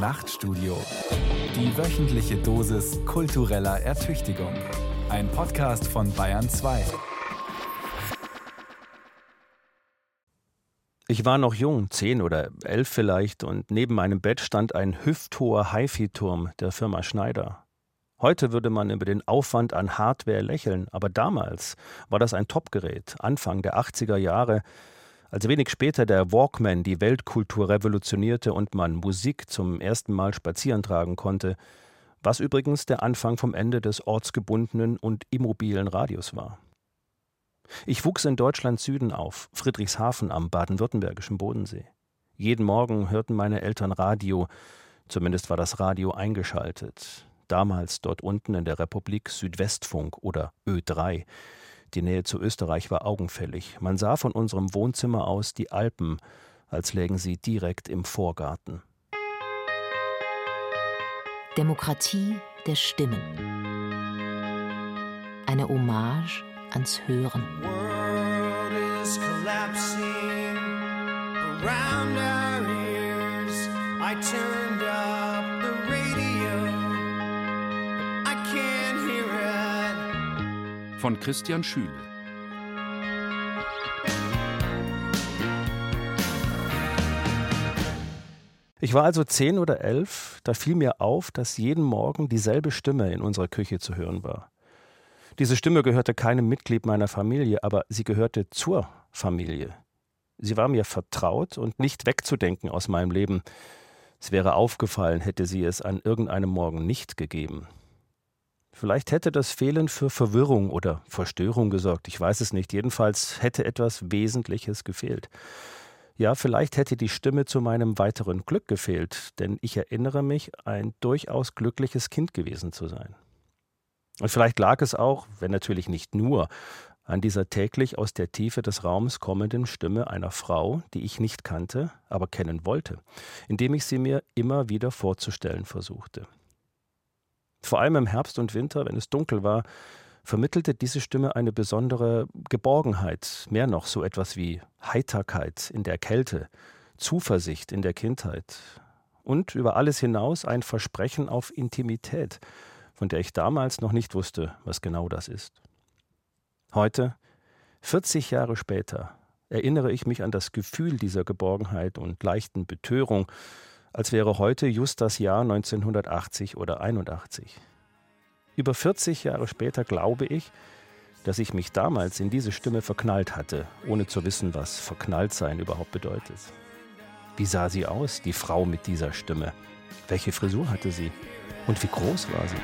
Nachtstudio. Die wöchentliche Dosis kultureller Ertüchtigung. Ein Podcast von Bayern 2. Ich war noch jung, zehn oder elf vielleicht, und neben meinem Bett stand ein hüfthoher HiFi-Turm der Firma Schneider. Heute würde man über den Aufwand an Hardware lächeln, aber damals war das ein Topgerät, Anfang der 80er Jahre, als wenig später der Walkman die Weltkultur revolutionierte und man Musik zum ersten Mal spazieren tragen konnte, was übrigens der Anfang vom Ende des ortsgebundenen und immobilen Radios war. Ich wuchs in Deutschland Süden auf, Friedrichshafen am baden-württembergischen Bodensee. Jeden Morgen hörten meine Eltern Radio, zumindest war das Radio eingeschaltet. Damals dort unten in der Republik Südwestfunk oder Ö3. Die Nähe zu Österreich war augenfällig. Man sah von unserem Wohnzimmer aus die Alpen, als lägen sie direkt im Vorgarten. Demokratie der Stimmen. Eine Hommage ans Hören. World is collapsing around our ears. I turned up Von Christian Schüle. Ich war also zehn oder elf, da fiel mir auf, dass jeden Morgen dieselbe Stimme in unserer Küche zu hören war. Diese Stimme gehörte keinem Mitglied meiner Familie, aber sie gehörte zur Familie. Sie war mir vertraut und nicht wegzudenken aus meinem Leben. Es wäre aufgefallen, hätte sie es an irgendeinem Morgen nicht gegeben. Vielleicht hätte das Fehlen für Verwirrung oder Verstörung gesorgt, ich weiß es nicht. Jedenfalls hätte etwas Wesentliches gefehlt. Ja, vielleicht hätte die Stimme zu meinem weiteren Glück gefehlt, denn ich erinnere mich, ein durchaus glückliches Kind gewesen zu sein. Und vielleicht lag es auch, wenn natürlich nicht nur, an dieser täglich aus der Tiefe des Raums kommenden Stimme einer Frau, die ich nicht kannte, aber kennen wollte, indem ich sie mir immer wieder vorzustellen versuchte. Vor allem im Herbst und Winter, wenn es dunkel war, vermittelte diese Stimme eine besondere Geborgenheit, mehr noch so etwas wie Heiterkeit in der Kälte, Zuversicht in der Kindheit und über alles hinaus ein Versprechen auf Intimität, von der ich damals noch nicht wusste, was genau das ist. Heute, 40 Jahre später, erinnere ich mich an das Gefühl dieser Geborgenheit und leichten Betörung, als wäre heute just das Jahr 1980 oder 81. Über 40 Jahre später glaube ich, dass ich mich damals in diese Stimme verknallt hatte, ohne zu wissen, was verknallt sein überhaupt bedeutet. Wie sah sie aus, die Frau mit dieser Stimme? Welche Frisur hatte sie? Und wie groß war sie?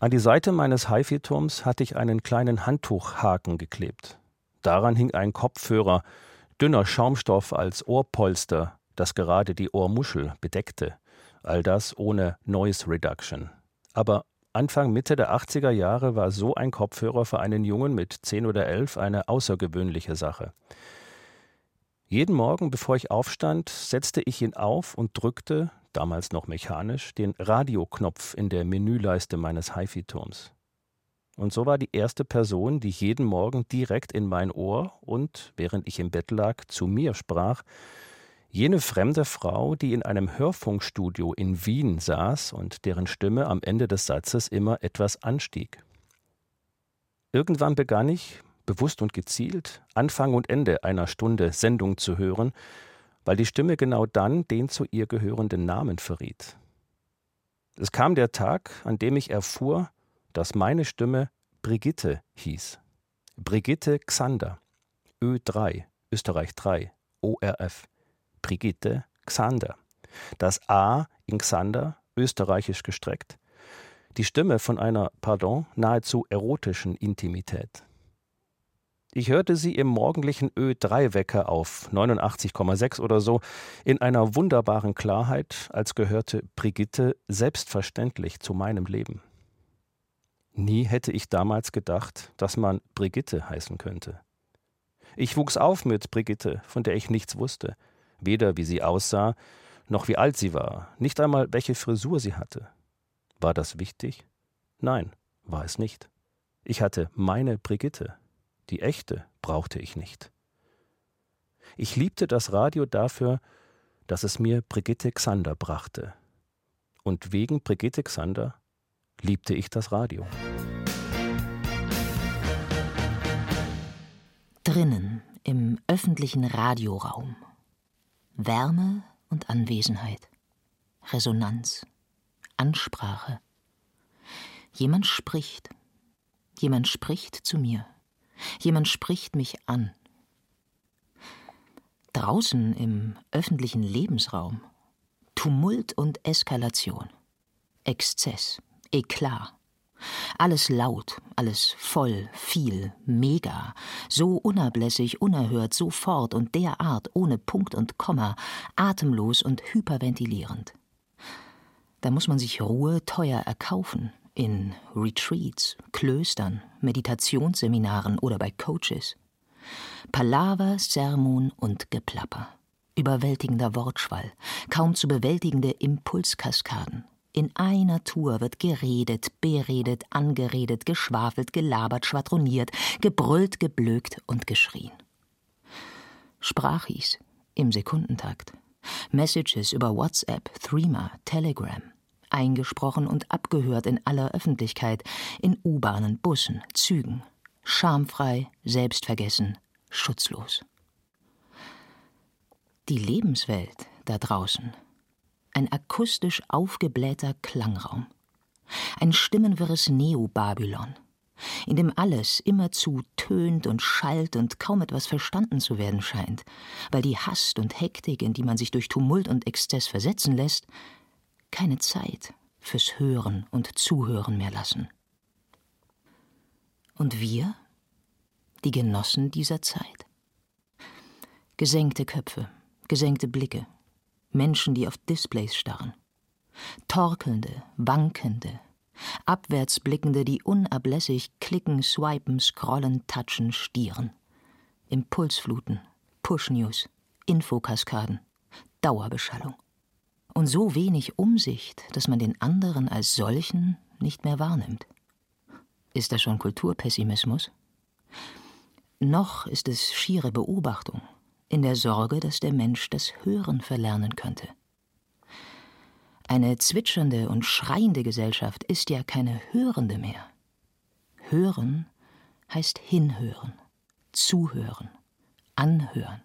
An die Seite meines HiFi-Turms hatte ich einen kleinen Handtuchhaken geklebt. Daran hing ein Kopfhörer, dünner Schaumstoff als Ohrpolster, das gerade die Ohrmuschel bedeckte. All das ohne Noise Reduction. Aber Anfang Mitte der 80er Jahre war so ein Kopfhörer für einen Jungen mit 10 oder 11 eine außergewöhnliche Sache. Jeden Morgen, bevor ich aufstand, setzte ich ihn auf und drückte, damals noch mechanisch, den Radioknopf in der Menüleiste meines HiFi-Turms. Und so war die erste Person, die jeden Morgen direkt in mein Ohr und, während ich im Bett lag, zu mir sprach, jene fremde Frau, die in einem Hörfunkstudio in Wien saß und deren Stimme am Ende des Satzes immer etwas anstieg. Irgendwann begann ich, bewusst und gezielt, Anfang und Ende einer Stunde Sendung zu hören, weil die Stimme genau dann den zu ihr gehörenden Namen verriet. Es kam der Tag, an dem ich erfuhr, dass meine Stimme Brigitte hieß. Brigitte Xander. Ö3, Österreich 3, ORF. Brigitte Xander. Das A in Xander, österreichisch gestreckt. Die Stimme von einer, pardon, nahezu erotischen Intimität. Ich hörte sie im morgendlichen Ö3-Wecker auf 89,6 oder so in einer wunderbaren Klarheit, als gehörte Brigitte selbstverständlich zu meinem Leben. Nie hätte ich damals gedacht, dass man Brigitte heißen könnte. Ich wuchs auf mit Brigitte, von der ich nichts wusste, weder wie sie aussah, noch wie alt sie war, nicht einmal welche Frisur sie hatte. War das wichtig? Nein, war es nicht. Ich hatte meine Brigitte, Die echte brauchte ich nicht. Ich liebte das Radio dafür, dass es mir Brigitte Xander brachte. Und wegen Brigitte Xander liebte ich das Radio. Drinnen im öffentlichen Radioraum. Wärme und Anwesenheit. Resonanz. Ansprache. Jemand spricht. Jemand spricht zu mir. Jemand spricht mich an. Draußen im öffentlichen Lebensraum Tumult und Eskalation, Exzess, Eklat. Alles laut, alles voll, viel, mega, so unablässig, unerhört, sofort und derart, ohne Punkt und Komma, atemlos und hyperventilierend. Da muss man sich Ruhe teuer erkaufen, in Retreats, Klöstern, Meditationsseminaren oder bei Coaches. Palaver, Sermon und Geplapper. Überwältigender Wortschwall, kaum zu bewältigende Impulskaskaden. In einer Tour wird geredet, beredet, angeredet, geschwafelt, gelabert, schwadroniert, gebrüllt, geblökt und geschrien. Sprachis im Sekundentakt. Messages über WhatsApp, Threema, Telegram. Eingesprochen und abgehört in aller Öffentlichkeit, in U-Bahnen, Bussen, Zügen. Schamfrei, selbstvergessen, schutzlos. Die Lebenswelt da draußen. Ein akustisch aufgeblähter Klangraum. Ein stimmenwirres Neo-Babylon, in dem alles immerzu tönt und schallt und kaum etwas verstanden zu werden scheint, weil die Hast und Hektik, in die man sich durch Tumult und Exzess versetzen lässt, keine Zeit fürs Hören und Zuhören mehr lassen. Und wir? die Genossen dieser Zeit. Gesenkte Köpfe, gesenkte Blicke, Menschen, die auf Displays starren, torkelnde, wankende, abwärtsblickende, die unablässig klicken, swipen, scrollen, touchen, stieren, Impulsfluten, Push-News, Infokaskaden, Dauerbeschallung. Und so wenig Umsicht, dass man den anderen als solchen nicht mehr wahrnimmt. Ist das schon Kulturpessimismus? noch ist es schiere Beobachtung, in der Sorge, dass der Mensch das Hören verlernen könnte. Eine zwitschernde und schreiende Gesellschaft ist ja keine hörende mehr. Hören heißt hinhören, zuhören, anhören.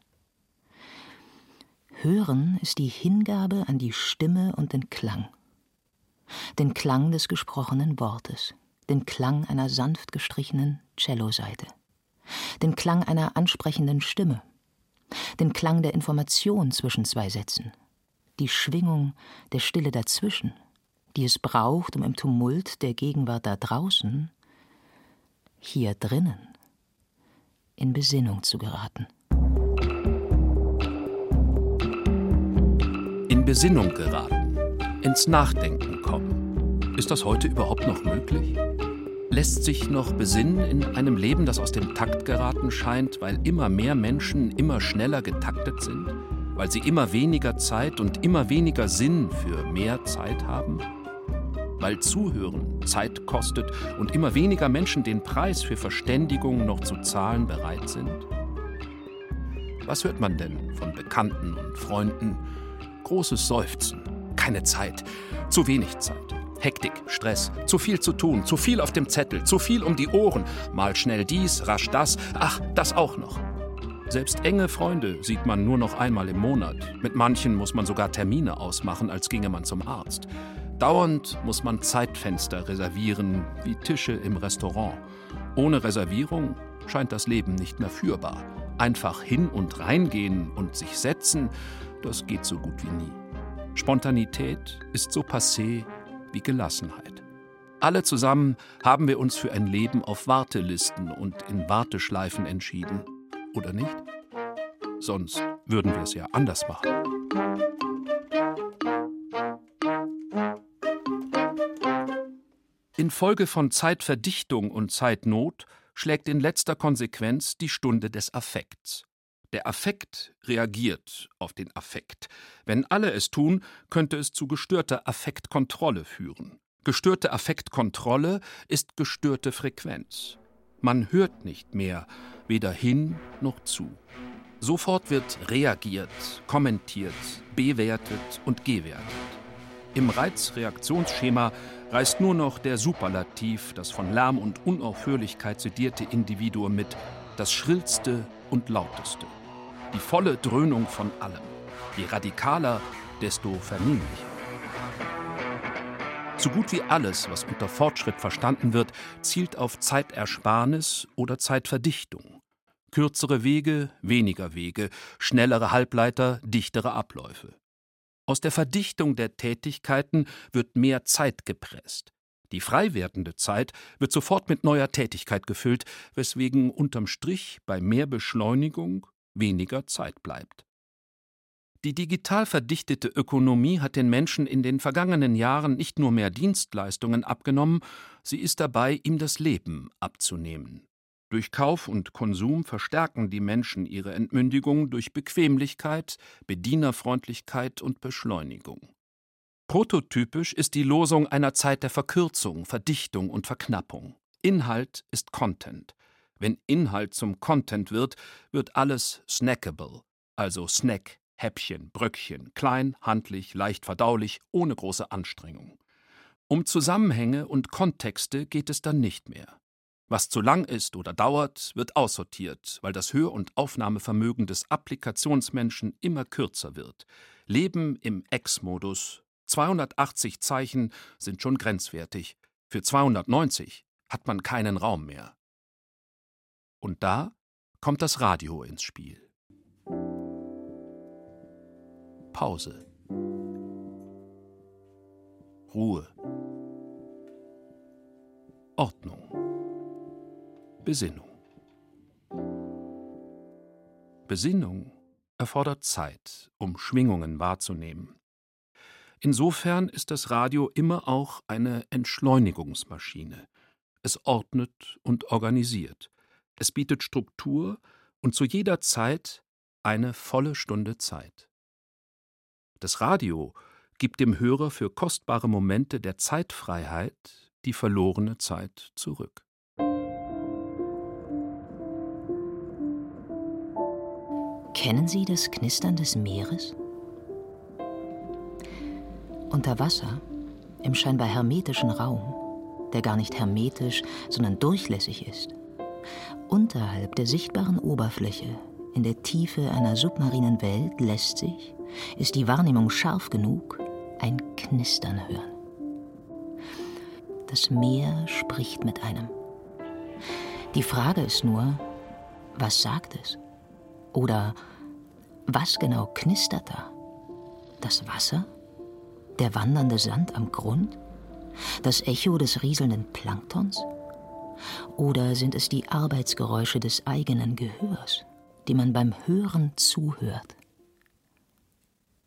Hören ist die Hingabe an die Stimme und den Klang. Den Klang des gesprochenen Wortes, den Klang einer sanft gestrichenen Celloseite den Klang einer ansprechenden Stimme, den Klang der Information zwischen zwei Sätzen, die Schwingung der Stille dazwischen, die es braucht, um im Tumult der Gegenwart da draußen, hier drinnen, in Besinnung zu geraten. In Besinnung geraten, ins Nachdenken kommen. Ist das heute überhaupt noch möglich? lässt sich noch besinnen in einem Leben, das aus dem Takt geraten scheint, weil immer mehr Menschen immer schneller getaktet sind, weil sie immer weniger Zeit und immer weniger Sinn für mehr Zeit haben, weil Zuhören Zeit kostet und immer weniger Menschen den Preis für Verständigung noch zu zahlen bereit sind? Was hört man denn von Bekannten und Freunden? Großes Seufzen, keine Zeit, zu wenig Zeit. Hektik, Stress, zu viel zu tun, zu viel auf dem Zettel, zu viel um die Ohren, mal schnell dies, rasch das, ach, das auch noch. Selbst enge Freunde sieht man nur noch einmal im Monat. Mit manchen muss man sogar Termine ausmachen, als ginge man zum Arzt. Dauernd muss man Zeitfenster reservieren, wie Tische im Restaurant. Ohne Reservierung scheint das Leben nicht mehr führbar. Einfach hin und reingehen und sich setzen, das geht so gut wie nie. Spontanität ist so passé wie Gelassenheit. Alle zusammen haben wir uns für ein Leben auf Wartelisten und in Warteschleifen entschieden, oder nicht? Sonst würden wir es ja anders machen. Infolge von Zeitverdichtung und Zeitnot schlägt in letzter Konsequenz die Stunde des Affekts. Der Affekt reagiert auf den Affekt. Wenn alle es tun, könnte es zu gestörter Affektkontrolle führen. Gestörte Affektkontrolle ist gestörte Frequenz. Man hört nicht mehr, weder hin noch zu. Sofort wird reagiert, kommentiert, bewertet und gewertet. Im Reizreaktionsschema reißt nur noch der Superlativ, das von Lärm und Unaufhörlichkeit sedierte Individuum mit, das schrillste und lauteste. Die volle Dröhnung von allem. Je radikaler, desto vernehmlicher. So gut wie alles, was unter Fortschritt verstanden wird, zielt auf Zeitersparnis oder Zeitverdichtung. Kürzere Wege, weniger Wege, schnellere Halbleiter, dichtere Abläufe. Aus der Verdichtung der Tätigkeiten wird mehr Zeit gepresst. Die frei werdende Zeit wird sofort mit neuer Tätigkeit gefüllt, weswegen unterm Strich bei mehr Beschleunigung weniger Zeit bleibt. Die digital verdichtete Ökonomie hat den Menschen in den vergangenen Jahren nicht nur mehr Dienstleistungen abgenommen, sie ist dabei, ihm das Leben abzunehmen. Durch Kauf und Konsum verstärken die Menschen ihre Entmündigung durch Bequemlichkeit, Bedienerfreundlichkeit und Beschleunigung. Prototypisch ist die Losung einer Zeit der Verkürzung, Verdichtung und Verknappung. Inhalt ist Content. Wenn Inhalt zum Content wird, wird alles snackable, also Snack, Häppchen, Bröckchen, klein, handlich, leicht verdaulich, ohne große Anstrengung. Um Zusammenhänge und Kontexte geht es dann nicht mehr. Was zu lang ist oder dauert, wird aussortiert, weil das Hör- und Aufnahmevermögen des Applikationsmenschen immer kürzer wird. Leben im Ex-Modus. 280 Zeichen sind schon grenzwertig. Für 290 hat man keinen Raum mehr. Und da kommt das Radio ins Spiel. Pause. Ruhe. Ordnung. Besinnung. Besinnung erfordert Zeit, um Schwingungen wahrzunehmen. Insofern ist das Radio immer auch eine Entschleunigungsmaschine. Es ordnet und organisiert. Es bietet Struktur und zu jeder Zeit eine volle Stunde Zeit. Das Radio gibt dem Hörer für kostbare Momente der Zeitfreiheit die verlorene Zeit zurück. Kennen Sie das Knistern des Meeres? Unter Wasser, im scheinbar hermetischen Raum, der gar nicht hermetisch, sondern durchlässig ist, unterhalb der sichtbaren Oberfläche, in der Tiefe einer submarinen Welt lässt sich, ist die Wahrnehmung scharf genug, ein Knistern hören. Das Meer spricht mit einem. Die Frage ist nur, was sagt es? Oder was genau knistert da? Das Wasser? Der wandernde Sand am Grund? Das Echo des rieselnden Planktons? Oder sind es die Arbeitsgeräusche des eigenen Gehörs, die man beim Hören zuhört?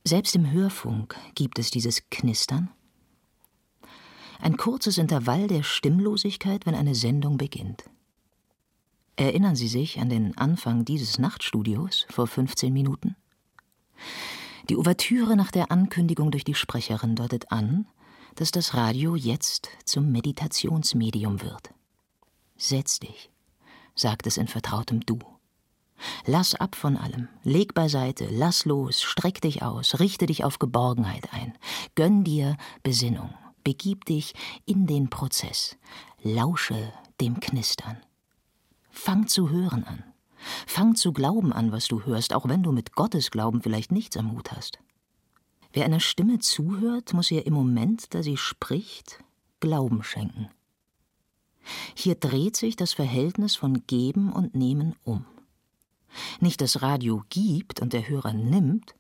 Selbst im Hörfunk gibt es dieses Knistern. Ein kurzes Intervall der Stimmlosigkeit, wenn eine Sendung beginnt. Erinnern Sie sich an den Anfang dieses Nachtstudios vor 15 Minuten? Die Ouvertüre nach der Ankündigung durch die Sprecherin deutet an, dass das Radio jetzt zum Meditationsmedium wird. Setz dich, sagt es in vertrautem Du. Lass ab von allem, leg beiseite, lass los, streck dich aus, richte dich auf Geborgenheit ein, gönn dir Besinnung, begib dich in den Prozess, lausche dem Knistern. Fang zu hören an. Fang zu glauben an, was du hörst, auch wenn du mit Gottes Glauben vielleicht nichts am Hut hast. Wer einer Stimme zuhört, muss ihr im Moment, da sie spricht, Glauben schenken. Hier dreht sich das Verhältnis von Geben und Nehmen um. Nicht das Radio gibt und der Hörer nimmt,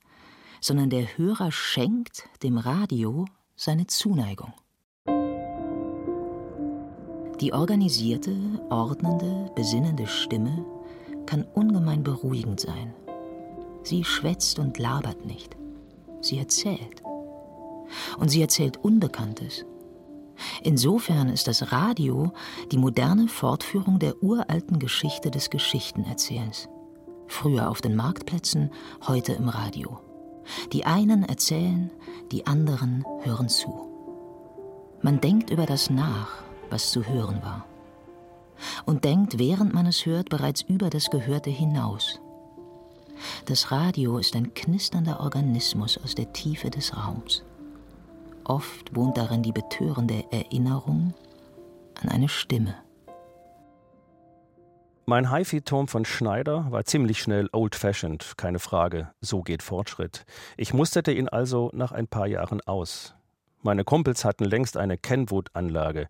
sondern der Hörer schenkt dem Radio seine Zuneigung. Die organisierte, ordnende, besinnende Stimme kann ungemein beruhigend sein. Sie schwätzt und labert nicht. Sie erzählt. Und sie erzählt Unbekanntes. Insofern ist das Radio die moderne Fortführung der uralten Geschichte des Geschichtenerzählens. Früher auf den Marktplätzen, heute im Radio. Die einen erzählen, die anderen hören zu. Man denkt über das nach, was zu hören war. und denkt, während man es hört, bereits über das Gehörte hinaus. Das Radio ist ein knisternder Organismus aus der Tiefe des Raums. Oft wohnt darin die betörende Erinnerung an eine Stimme. Mein HiFi-Turm von Schneider war ziemlich schnell old-fashioned, keine Frage. So geht Fortschritt. Ich musterte ihn also nach ein paar Jahren aus. Meine Kumpels hatten längst eine Kenwood-Anlage.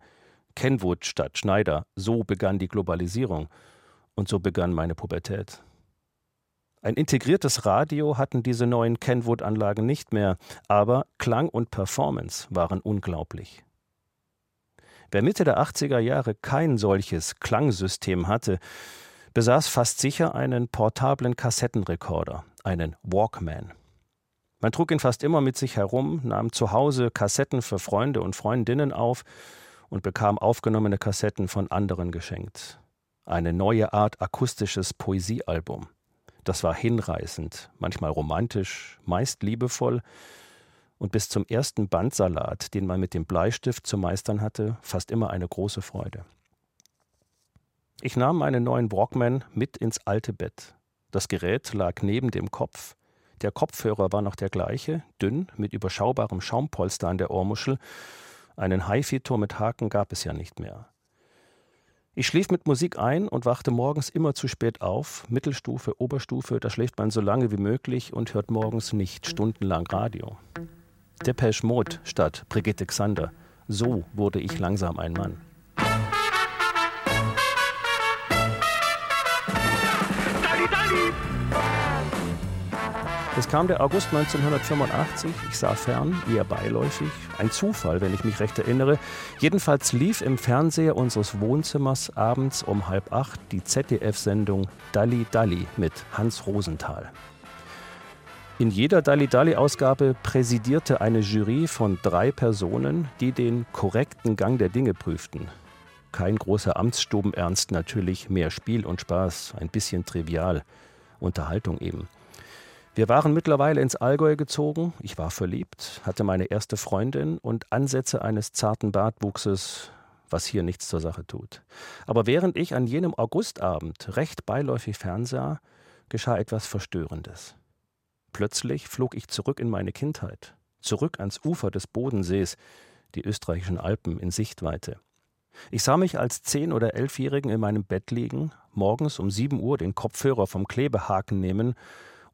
Kenwood statt Schneider. So begann die Globalisierung. Und so begann meine Pubertät. Ein integriertes Radio hatten diese neuen Kenwood-Anlagen nicht mehr, aber Klang und Performance waren unglaublich. Wer Mitte der 80er Jahre kein solches Klangsystem hatte, besaß fast sicher einen portablen Kassettenrekorder, einen Walkman. Man trug ihn fast immer mit sich herum, nahm zu Hause Kassetten für Freunde und Freundinnen auf und bekam aufgenommene Kassetten von anderen geschenkt. Eine neue Art akustisches Poesiealbum. Das war hinreißend, manchmal romantisch, meist liebevoll und bis zum ersten Bandsalat, den man mit dem Bleistift zu meistern hatte, fast immer eine große Freude. Ich nahm meinen neuen Walkman mit ins alte Bett. Das Gerät lag neben dem Kopf. Der Kopfhörer war noch der gleiche, dünn, mit überschaubarem Schaumpolster an der Ohrmuschel. Einen HiFi-Turm mit Haken gab es ja nicht mehr. Ich schlief mit Musik ein und wachte morgens immer zu spät auf. Mittelstufe, Oberstufe, da schläft man so lange wie möglich und hört morgens nicht stundenlang Radio. Depeche Mode statt Brigitte Xander. So wurde ich langsam ein Mann. Es kam der August 1985, ich sah fern, eher beiläufig, ein Zufall, wenn ich mich recht erinnere. Jedenfalls lief im Fernseher unseres Wohnzimmers abends um halb acht die ZDF-Sendung Dalli Dalli mit Hans Rosenthal. In jeder Dalli Dalli-Ausgabe präsidierte eine Jury von drei Personen, die den korrekten Gang der Dinge prüften. Kein großer Amtsstubenernst natürlich, mehr Spiel und Spaß, ein bisschen trivial, Unterhaltung eben. Wir waren mittlerweile ins Allgäu gezogen. Ich war verliebt, hatte meine erste Freundin und Ansätze eines zarten Bartwuchses, was hier nichts zur Sache tut. Aber während ich an jenem Augustabend recht beiläufig fernsah, geschah etwas Verstörendes. Plötzlich flog ich zurück in meine Kindheit, zurück ans Ufer des Bodensees, die österreichischen Alpen in Sichtweite. Ich sah mich als zehn- oder elfjährigen in meinem Bett liegen, morgens um sieben Uhr den Kopfhörer vom Klebehaken nehmen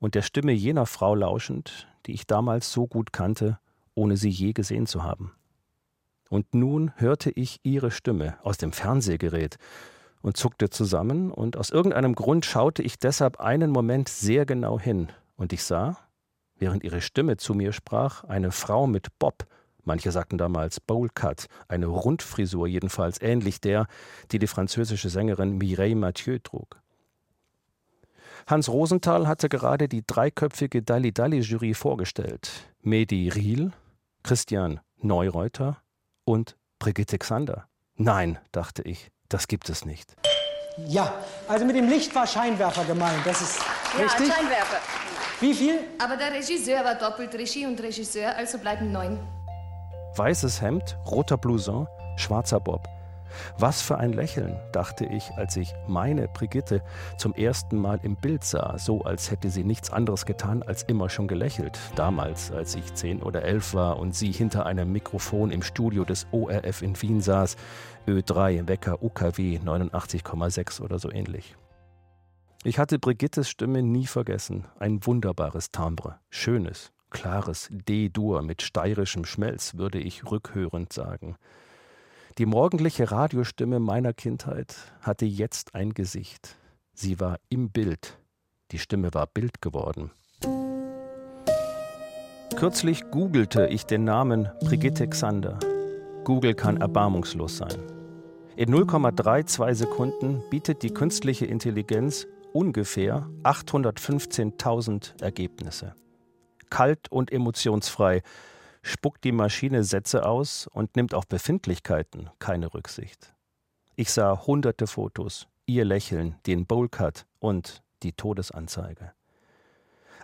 und der Stimme jener Frau lauschend, die ich damals so gut kannte, ohne sie je gesehen zu haben. Und nun hörte ich ihre Stimme aus dem Fernsehgerät und zuckte zusammen, und aus irgendeinem Grund schaute ich deshalb einen Moment sehr genau hin, und ich sah, während ihre Stimme zu mir sprach, eine Frau mit Bob, manche sagten damals Bowlcut, eine Rundfrisur jedenfalls ähnlich der, die die französische Sängerin Mireille Mathieu trug. Hans Rosenthal hatte gerade die dreiköpfige Dalli-Dalli-Jury vorgestellt. Medi Riel, Christian Neureuter und Brigitte Xander. Nein, dachte ich, das gibt es nicht. Ja, also mit dem Licht war Scheinwerfer gemeint, das ist ja, richtig. Ja, Scheinwerfer. Wie viel? Aber der Regisseur war doppelt Regie und Regisseur, also bleiben neun. Weißes Hemd, roter Blouson, schwarzer Bob. Was für ein Lächeln, dachte ich, als ich meine Brigitte zum ersten Mal im Bild sah, so als hätte sie nichts anderes getan, als immer schon gelächelt. Damals, als ich zehn oder elf war und sie hinter einem Mikrofon im Studio des ORF in Wien saß, Ö3, Wecker UKW 89,6 oder so ähnlich. Ich hatte Brigittes Stimme nie vergessen. Ein wunderbares Timbre, schönes, klares D-Dur mit steirischem Schmelz, würde ich rückhörend sagen. Die morgendliche Radiostimme meiner Kindheit hatte jetzt ein Gesicht. Sie war im Bild. Die Stimme war Bild geworden. Kürzlich googelte ich den Namen Brigitte Xander. Google kann erbarmungslos sein. In 0,32 Sekunden bietet die künstliche Intelligenz ungefähr 815.000 Ergebnisse. Kalt und emotionsfrei spuckt die Maschine Sätze aus und nimmt auf Befindlichkeiten keine Rücksicht. Ich sah hunderte Fotos, ihr Lächeln, den Bowlcut und die Todesanzeige.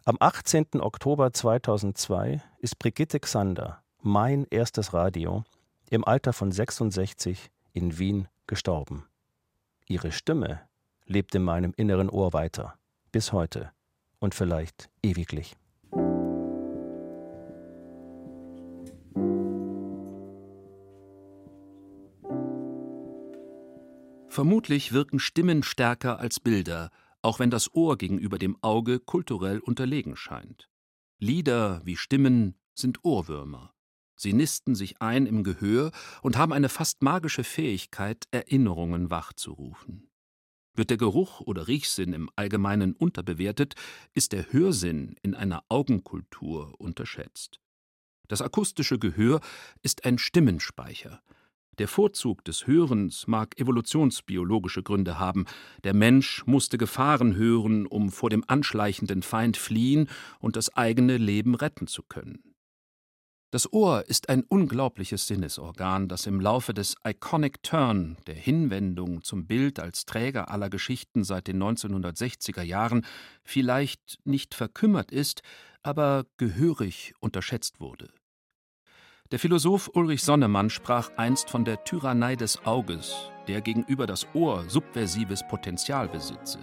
Am 18. Oktober 2002 ist Brigitte Xander, mein erstes Radio, im Alter von 66 in Wien gestorben. ihre Stimme lebt in meinem inneren Ohr weiter, bis heute und vielleicht ewiglich. Vermutlich wirken Stimmen stärker als Bilder, auch wenn das Ohr gegenüber dem Auge kulturell unterlegen scheint. Lieder wie Stimmen sind Ohrwürmer. Sie nisten sich ein im Gehör und haben eine fast magische Fähigkeit, Erinnerungen wachzurufen. Wird der Geruch oder Riechsinn im Allgemeinen unterbewertet, ist der Hörsinn in einer Augenkultur unterschätzt. Das akustische Gehör ist ein Stimmenspeicher. Der Vorzug des Hörens mag evolutionsbiologische Gründe haben. Der Mensch musste Gefahren hören, um vor dem anschleichenden Feind fliehen und das eigene Leben retten zu können. Das Ohr ist ein unglaubliches Sinnesorgan, das im Laufe des Iconic Turn, der Hinwendung zum Bild als Träger aller Geschichten seit den 1960er Jahren, vielleicht nicht verkümmert ist, aber gehörig unterschätzt wurde. Der Philosoph Ulrich Sonnemann sprach einst von der Tyrannei des Auges, der gegenüber das Ohr subversives Potenzial besitze.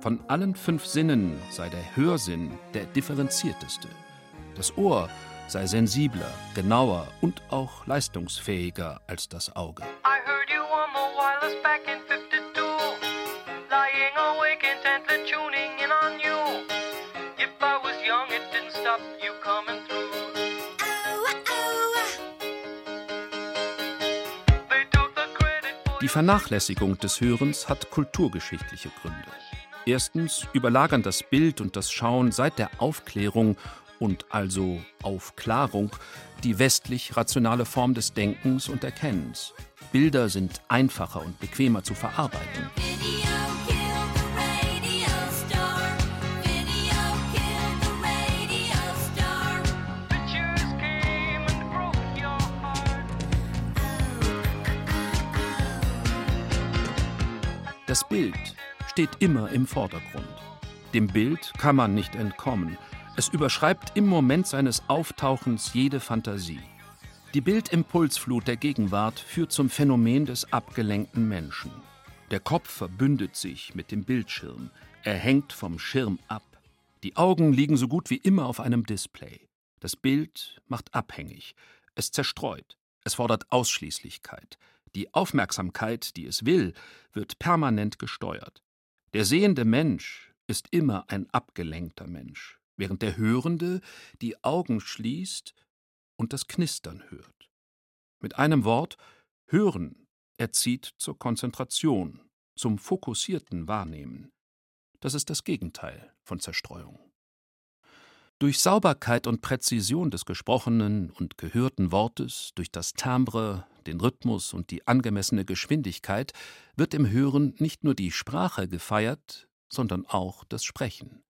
Von allen fünf Sinnen sei der Hörsinn der differenzierteste. Das Ohr sei sensibler, genauer und auch leistungsfähiger als das Auge. I heard you on the wireless back in 52, lying awake intently tuning in on you. If I was young, it didn't stop you coming through. Die Vernachlässigung des Hörens hat kulturgeschichtliche Gründe. Erstens überlagern das Bild und das Schauen seit der Aufklärung und also Aufklärung die westlich rationale Form des Denkens und Erkennens. Bilder sind einfacher und bequemer zu verarbeiten. Steht immer im Vordergrund. Dem Bild kann man nicht entkommen. Es überschreibt im Moment seines Auftauchens jede Fantasie. Die Bildimpulsflut der Gegenwart führt zum Phänomen des abgelenkten Menschen. Der Kopf verbündet sich mit dem Bildschirm. Er hängt vom Schirm ab. Die Augen liegen so gut wie immer auf einem Display. Das Bild macht abhängig. Es zerstreut. Es fordert Ausschließlichkeit. Die Aufmerksamkeit, die es will, wird permanent gesteuert. Der sehende Mensch ist immer ein abgelenkter Mensch, während der Hörende die Augen schließt und das Knistern hört. Mit einem Wort, Hören erzieht zur Konzentration, zum fokussierten Wahrnehmen. Das ist das Gegenteil von Zerstreuung. Durch Sauberkeit und Präzision des gesprochenen und gehörten Wortes, durch das Timbre, den Rhythmus und die angemessene Geschwindigkeit wird im Hören nicht nur die Sprache gefeiert, sondern auch das Sprechen.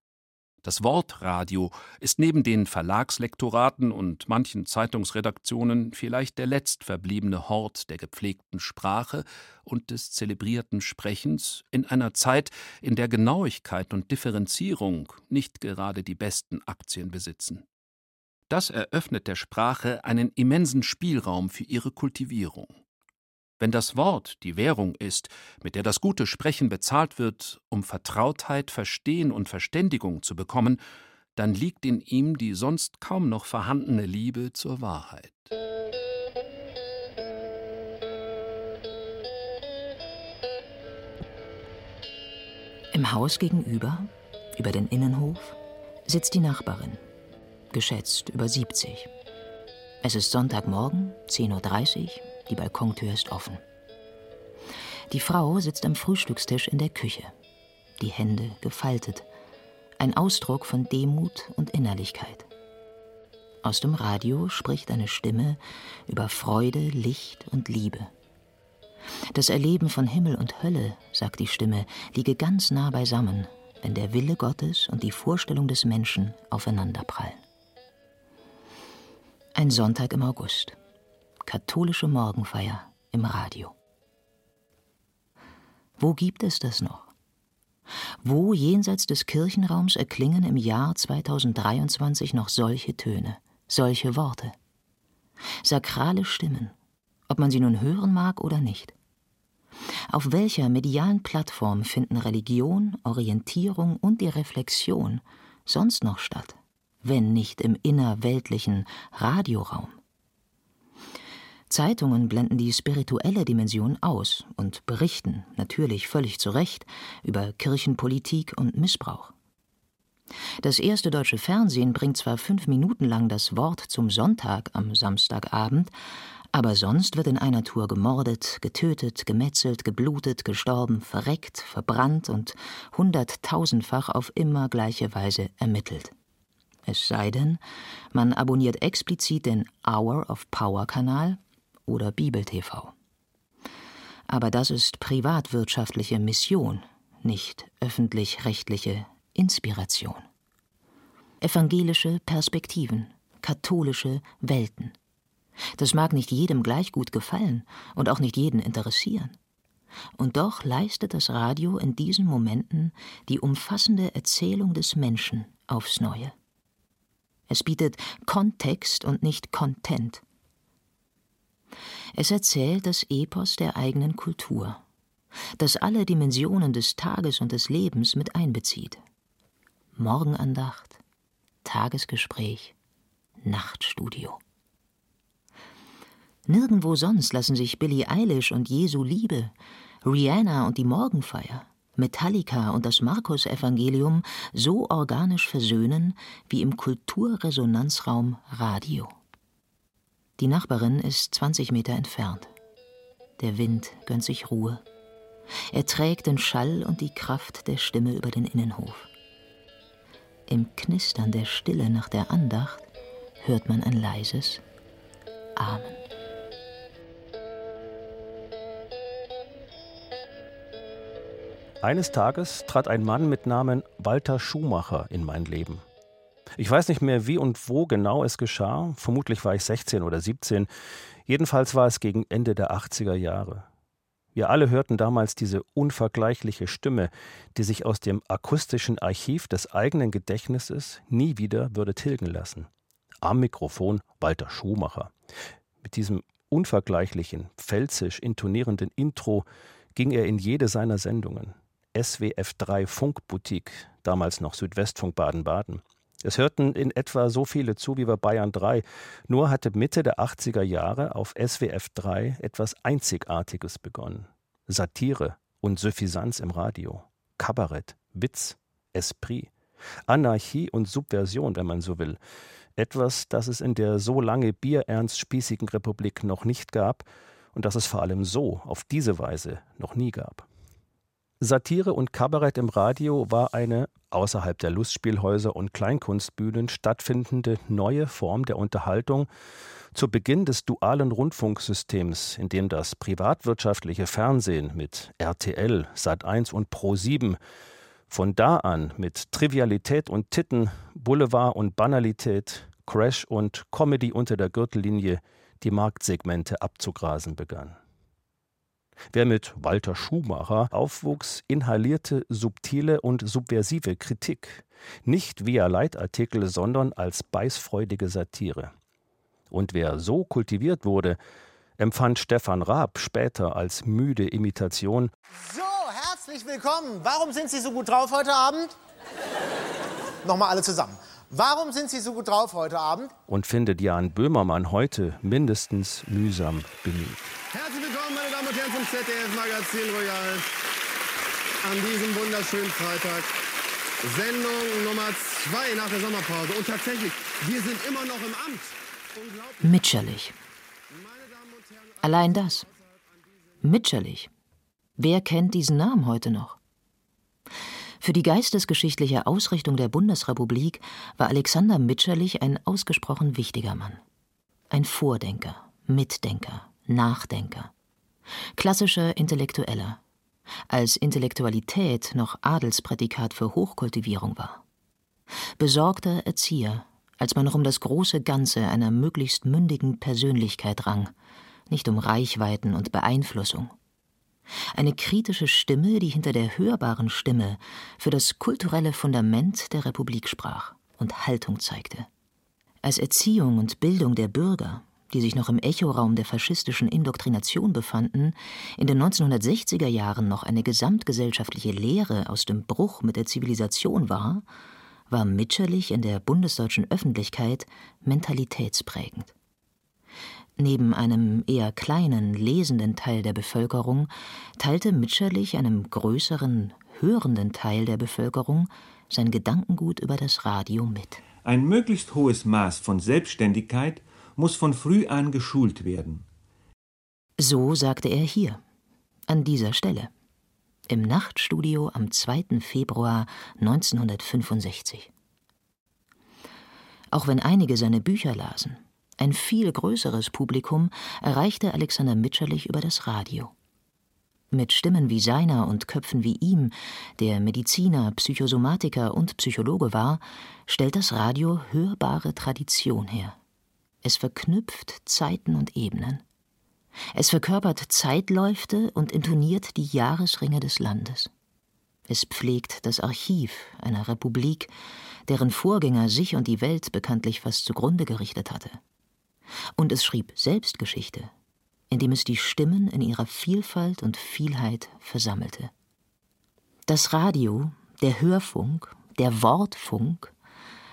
Das Wortradio ist neben den Verlagslektoraten und manchen Zeitungsredaktionen vielleicht der letztverbliebene Hort der gepflegten Sprache und des zelebrierten Sprechens in einer Zeit, in der Genauigkeit und Differenzierung nicht gerade die besten Aktien besitzen. Das eröffnet der Sprache einen immensen Spielraum für ihre Kultivierung. Wenn das Wort die Währung ist, mit der das gute Sprechen bezahlt wird, um Vertrautheit, Verstehen und Verständigung zu bekommen, dann liegt in ihm die sonst kaum noch vorhandene Liebe zur Wahrheit. Im Haus gegenüber, über den Innenhof, sitzt die Nachbarin geschätzt über 70. Es ist Sonntagmorgen, 10.30 Uhr, die Balkontür ist offen. Die Frau sitzt am Frühstückstisch in der Küche, die Hände gefaltet, ein Ausdruck von Demut und Innerlichkeit. Aus dem Radio spricht eine Stimme über Freude, Licht und Liebe. Das Erleben von Himmel und Hölle, sagt die Stimme, liege ganz nah beisammen, wenn der Wille Gottes und die Vorstellung des Menschen aufeinanderprallen. Ein Sonntag im August. Katholische Morgenfeier im Radio. Wo gibt es das noch? Wo jenseits des Kirchenraums erklingen im Jahr 2023 noch solche Töne, solche Worte? Sakrale Stimmen, ob man sie nun hören mag oder nicht. Auf welcher medialen Plattform finden Religion, Orientierung und die Reflexion sonst noch statt, wenn nicht im innerweltlichen Radioraum? Zeitungen blenden die spirituelle Dimension aus und berichten, natürlich völlig zu Recht, über Kirchenpolitik und Missbrauch. Das erste deutsche Fernsehen bringt zwar fünf Minuten lang das Wort zum Sonntag am Samstagabend, aber sonst wird in einer Tour gemordet, getötet, gemetzelt, geblutet, gestorben, verreckt, verbrannt und hunderttausendfach auf immer gleiche Weise ermittelt. Es sei denn, man abonniert explizit den Hour of Power Kanal oder Bibel TV. Aber das ist privatwirtschaftliche Mission, nicht öffentlich-rechtliche Inspiration. Evangelische Perspektiven, katholische Welten. Das mag nicht jedem gleich gut gefallen und auch nicht jeden interessieren. Und doch leistet das Radio in diesen Momenten die umfassende Erzählung des Menschen aufs Neue. Es bietet Kontext und nicht Content. Es erzählt das Epos der eigenen Kultur, das alle Dimensionen des Tages und des Lebens mit einbezieht. Morgenandacht, Tagesgespräch, Nachtstudio. Nirgendwo sonst lassen sich Billie Eilish und Jesu Liebe, Rihanna und die Morgenfeier, Metallica und das Markus-Evangelium so organisch versöhnen wie im Kulturresonanzraum Radio. Die Nachbarin ist 20 Meter entfernt. Der Wind gönnt sich Ruhe. Er trägt den Schall und die Kraft der Stimme über den Innenhof. Im Knistern der Stille nach der Andacht hört man ein leises Amen. Eines Tages trat ein Mann mit Namen Walter Schumacher in mein Leben. Ich weiß nicht mehr, wie und wo genau es geschah. Vermutlich war ich 16 oder 17. Jedenfalls war es gegen Ende der 80er Jahre. Wir alle hörten damals diese unvergleichliche Stimme, die sich aus dem akustischen Archiv des eigenen Gedächtnisses nie wieder würde tilgen lassen. Am Mikrofon Walter Schumacher. Mit diesem unvergleichlichen, pfälzisch intonierenden Intro ging er in jede seiner Sendungen. SWF 3 Funkboutique, damals noch Südwestfunk Baden-Baden. Es hörten in etwa so viele zu wie bei Bayern 3, nur hatte Mitte der 80er Jahre auf SWF 3 etwas Einzigartiges begonnen. Satire und Suffisanz im Radio, Kabarett, Witz, Esprit, Anarchie und Subversion, wenn man so will. Etwas, das es in der so lange bierernst spießigen Republik noch nicht gab und das es vor allem so, auf diese Weise, noch nie gab. Satire und Kabarett im Radio war eine außerhalb der Lustspielhäuser und Kleinkunstbühnen stattfindende neue Form der Unterhaltung zu Beginn des dualen Rundfunksystems, in dem das privatwirtschaftliche Fernsehen mit RTL, Sat1 und Pro7 von da an mit Trivialität und Titten, Boulevard und Banalität, Crash und Comedy unter der Gürtellinie die Marktsegmente abzugrasen begann. Wer mit Walter Schumacher aufwuchs, inhalierte subtile und subversive Kritik, nicht via Leitartikel, sondern als beißfreudige Satire. Und wer so kultiviert wurde, empfand Stefan Raab später als müde Imitation. So, herzlich willkommen. Warum sind Sie so gut drauf heute Abend? Nochmal alle zusammen. Warum sind Sie so gut drauf heute Abend? Und findet Jan Böhmermann heute mindestens mühsam bemüht. Herzlich Damen und Herren, zum ZDF Magazin Royal. An diesem wunderschönen Freitag. Sendung Nummer zwei nach der Sommerpause. Und tatsächlich, wir sind immer noch im Amt. Mitscherlich. Allein das. Mitscherlich. Wer kennt diesen Namen heute noch? Für die geistesgeschichtliche Ausrichtung der Bundesrepublik war Alexander Mitscherlich ein ausgesprochen wichtiger Mann. Ein Vordenker, Mitdenker, Nachdenker. Klassischer Intellektueller, als Intellektualität noch Adelsprädikat für Hochkultivierung war. Besorgter Erzieher, als man noch um das große Ganze einer möglichst mündigen Persönlichkeit rang, nicht um Reichweiten und Beeinflussung. Eine kritische Stimme, die hinter der hörbaren Stimme für das kulturelle Fundament der Republik sprach und Haltung zeigte. Als Erziehung und Bildung der Bürger die sich noch im Echoraum der faschistischen Indoktrination befanden, in den 1960er Jahren noch eine gesamtgesellschaftliche Lehre aus dem Bruch mit der Zivilisation war, war Mitscherlich in der bundesdeutschen Öffentlichkeit mentalitätsprägend. Neben einem eher kleinen, lesenden Teil der Bevölkerung teilte Mitscherlich einem größeren, hörenden Teil der Bevölkerung sein Gedankengut über das Radio mit. Ein möglichst hohes Maß von Selbstständigkeit muss von früh an geschult werden. So sagte er hier, an dieser Stelle, im Nachtstudio am 2. Februar 1965. Auch wenn einige seine Bücher lasen, ein viel größeres Publikum erreichte Alexander Mitscherlich über das Radio. Mit Stimmen wie seiner und Köpfen wie ihm, der Mediziner, Psychosomatiker und Psychologe war, stellt das Radio hörbare Tradition her. Es verknüpft Zeiten und Ebenen. Es verkörpert Zeitläufte und intoniert die Jahresringe des Landes. Es pflegt das Archiv einer Republik, deren Vorgänger sich und die Welt bekanntlich fast zugrunde gerichtet hatte. Und es schrieb Selbstgeschichte, indem es die Stimmen in ihrer Vielfalt und Vielheit versammelte. Das Radio, der Hörfunk, der Wortfunk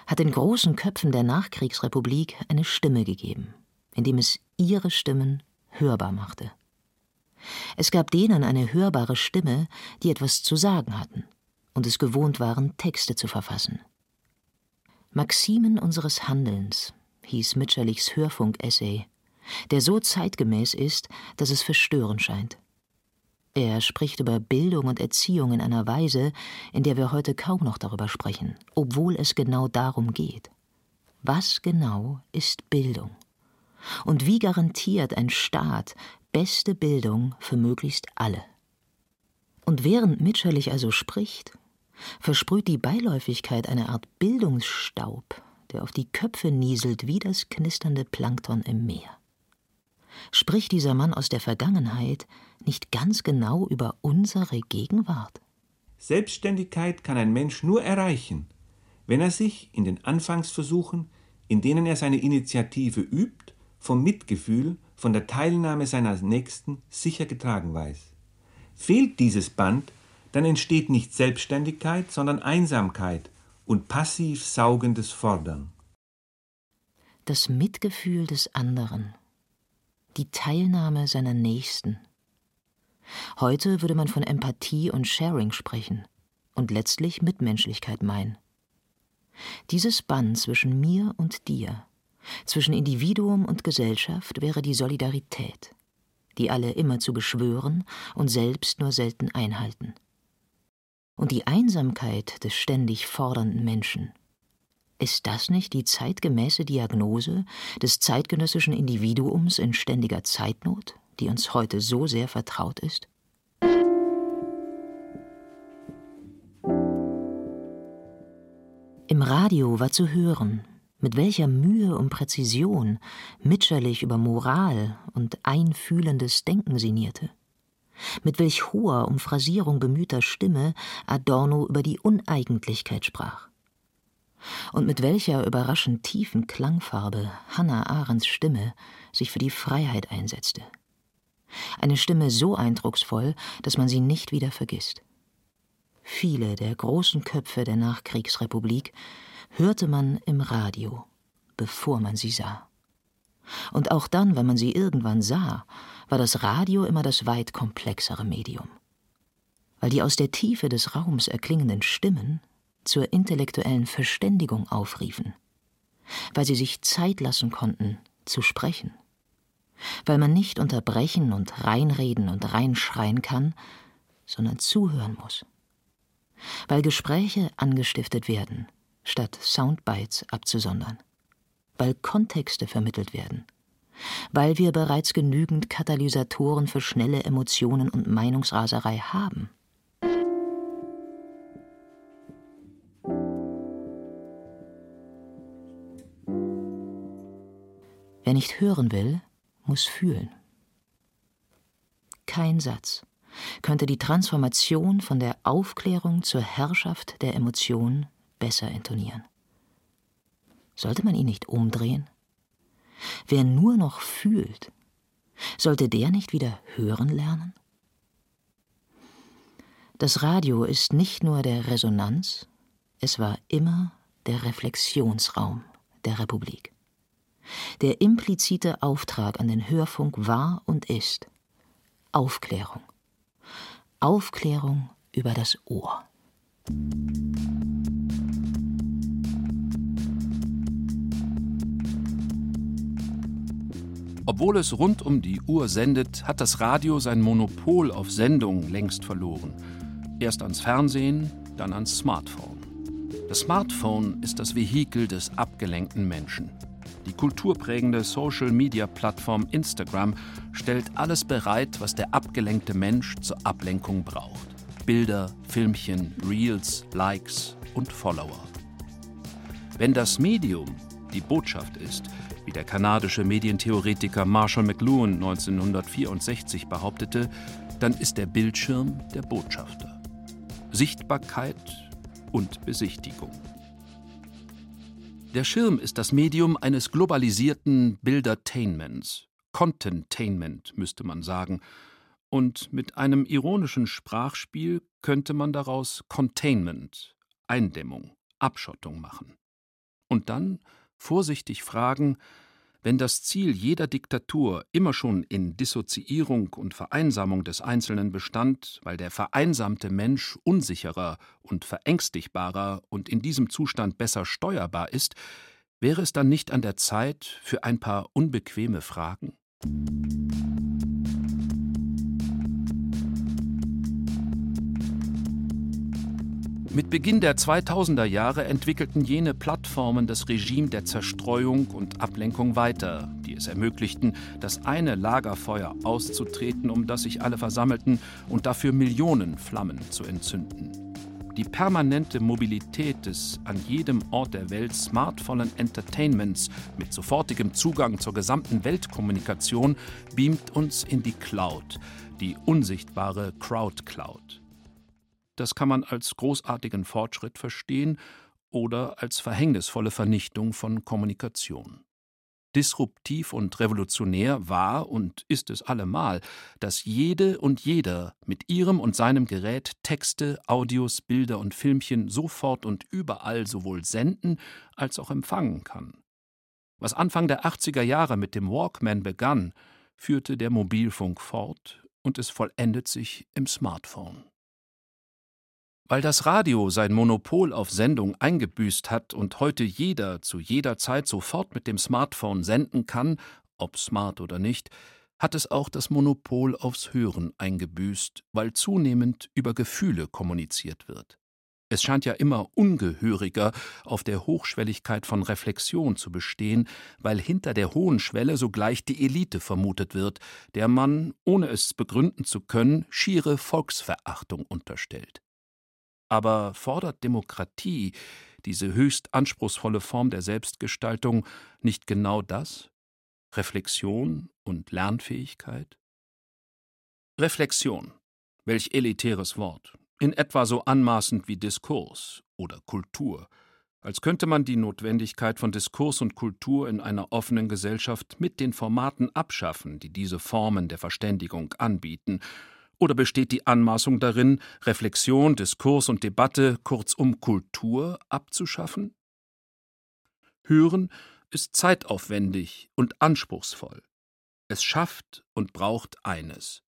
hat den großen Köpfen der Nachkriegsrepublik eine Stimme gegeben, indem es ihre Stimmen hörbar machte. Es gab denen eine hörbare Stimme, die etwas zu sagen hatten und es gewohnt waren, Texte zu verfassen. Maximen unseres Handelns hieß Mitscherlichs Hörfunk-Essay, der so zeitgemäß ist, dass es verstörend scheint. Er spricht über Bildung und Erziehung in einer Weise, in der wir heute kaum noch darüber sprechen, obwohl es genau darum geht. Was genau ist Bildung? Und wie garantiert ein Staat beste Bildung für möglichst alle? Und während Mitscherlich also spricht, versprüht die Beiläufigkeit eine Art Bildungsstaub, der auf die Köpfe nieselt wie das knisternde Plankton im Meer. Spricht dieser Mann aus der Vergangenheit nicht ganz genau über unsere Gegenwart? Selbstständigkeit kann ein Mensch nur erreichen, wenn er sich in den Anfangsversuchen, in denen er seine Initiative übt, vom Mitgefühl, von der Teilnahme seiner Nächsten sicher getragen weiß. Fehlt dieses Band, dann entsteht nicht Selbstständigkeit, sondern Einsamkeit und passiv saugendes Fordern. Das Mitgefühl des anderen die Teilnahme seiner Nächsten. Heute würde man von Empathie und Sharing sprechen und letztlich Mitmenschlichkeit meinen. Dieses Band zwischen mir und dir, zwischen Individuum und Gesellschaft wäre die Solidarität, die alle immer zu beschwören und selbst nur selten einhalten. Und die Einsamkeit des ständig fordernden Menschen – ist das nicht die zeitgemäße Diagnose des zeitgenössischen Individuums in ständiger Zeitnot, die uns heute so sehr vertraut ist? Im Radio war zu hören, mit welcher Mühe und Präzision Mitscherlich über Moral und einfühlendes Denken sinnierte, mit welch hoher um Phrasierung bemühter Stimme Adorno über die Uneigentlichkeit sprach und mit welcher überraschend tiefen Klangfarbe Hannah Arendts Stimme sich für die Freiheit einsetzte. Eine Stimme so eindrucksvoll, dass man sie nicht wieder vergisst. Viele der großen Köpfe der Nachkriegsrepublik hörte man im Radio, bevor man sie sah. Und auch dann, wenn man sie irgendwann sah, war das Radio immer das weit komplexere Medium. Weil die aus der Tiefe des Raums erklingenden Stimmen zur intellektuellen Verständigung aufriefen, weil sie sich Zeit lassen konnten, zu sprechen, weil man nicht unterbrechen und reinreden und reinschreien kann, sondern zuhören muss, weil Gespräche angestiftet werden, statt Soundbites abzusondern, weil Kontexte vermittelt werden, weil wir bereits genügend Katalysatoren für schnelle Emotionen und Meinungsraserei haben. Wer nicht hören will, muss fühlen. Kein Satz könnte die Transformation von der Aufklärung zur Herrschaft der Emotion besser intonieren. Sollte man ihn nicht umdrehen? Wer nur noch fühlt, sollte der nicht wieder hören lernen? Das Radio ist nicht nur der Resonanz, es war immer der Reflexionsraum der Republik. Der implizite Auftrag an den Hörfunk war und ist Aufklärung. Aufklärung über das Ohr. Obwohl es rund um die Uhr sendet, hat das Radio sein Monopol auf Sendung längst verloren. Erst ans Fernsehen, dann ans Smartphone. Das Smartphone ist das Vehikel des abgelenkten Menschen. Die kulturprägende Social-Media-Plattform Instagram stellt alles bereit, was der abgelenkte Mensch zur Ablenkung braucht. Bilder, Filmchen, Reels, Likes und Follower. Wenn das Medium die Botschaft ist, wie der kanadische Medientheoretiker Marshall McLuhan 1964 behauptete, dann ist der Bildschirm der Botschafter. Sichtbarkeit und Besichtigung. Der Schirm ist das Medium eines globalisierten Bildertainments, Contentainment müsste man sagen, und mit einem ironischen Sprachspiel könnte man daraus Containment, Eindämmung, Abschottung machen. Und dann vorsichtig fragen, wenn das Ziel jeder Diktatur immer schon in Dissoziierung und Vereinsamung des Einzelnen bestand, weil der vereinsamte Mensch unsicherer und verängstigbarer und in diesem Zustand besser steuerbar ist, wäre es dann nicht an der Zeit für ein paar unbequeme Fragen? Mit Beginn der 2000er Jahre entwickelten jene Plattformen das Regime der Zerstreuung und Ablenkung weiter, die es ermöglichten, das eine Lagerfeuer auszutreten, um das sich alle versammelten, und dafür Millionen Flammen zu entzünden. Die permanente Mobilität des an jedem Ort der Welt smartvollen Entertainments mit sofortigem Zugang zur gesamten Weltkommunikation beamt uns in die Cloud, die unsichtbare Crowd Cloud. Das kann man als großartigen Fortschritt verstehen oder als verhängnisvolle Vernichtung von Kommunikation. Disruptiv und revolutionär war und ist es allemal, dass jede und jeder mit ihrem und seinem Gerät Texte, Audios, Bilder und Filmchen sofort und überall sowohl senden als auch empfangen kann. Was Anfang der 80er Jahre mit dem Walkman begann, führte der Mobilfunk fort und es vollendet sich im Smartphone. Weil das Radio sein Monopol auf Sendung eingebüßt hat und heute jeder zu jeder Zeit sofort mit dem Smartphone senden kann, ob smart oder nicht, hat es auch das Monopol aufs Hören eingebüßt, weil zunehmend über Gefühle kommuniziert wird. Es scheint ja immer ungehöriger auf der Hochschwelligkeit von Reflexion zu bestehen, weil hinter der hohen Schwelle sogleich die Elite vermutet wird, der man, ohne es begründen zu können, schiere Volksverachtung unterstellt. Aber fordert Demokratie, diese höchst anspruchsvolle Form der Selbstgestaltung, nicht genau das? Reflexion und Lernfähigkeit? Reflexion. Welch elitäres Wort. In etwa so anmaßend wie Diskurs oder Kultur. Als könnte man die Notwendigkeit von Diskurs und Kultur in einer offenen Gesellschaft mit den Formaten abschaffen, die diese Formen der Verständigung anbieten oder besteht die Anmaßung darin, Reflexion, Diskurs und Debatte, kurzum Kultur, abzuschaffen? Hören ist zeitaufwendig und anspruchsvoll. Es schafft und braucht eines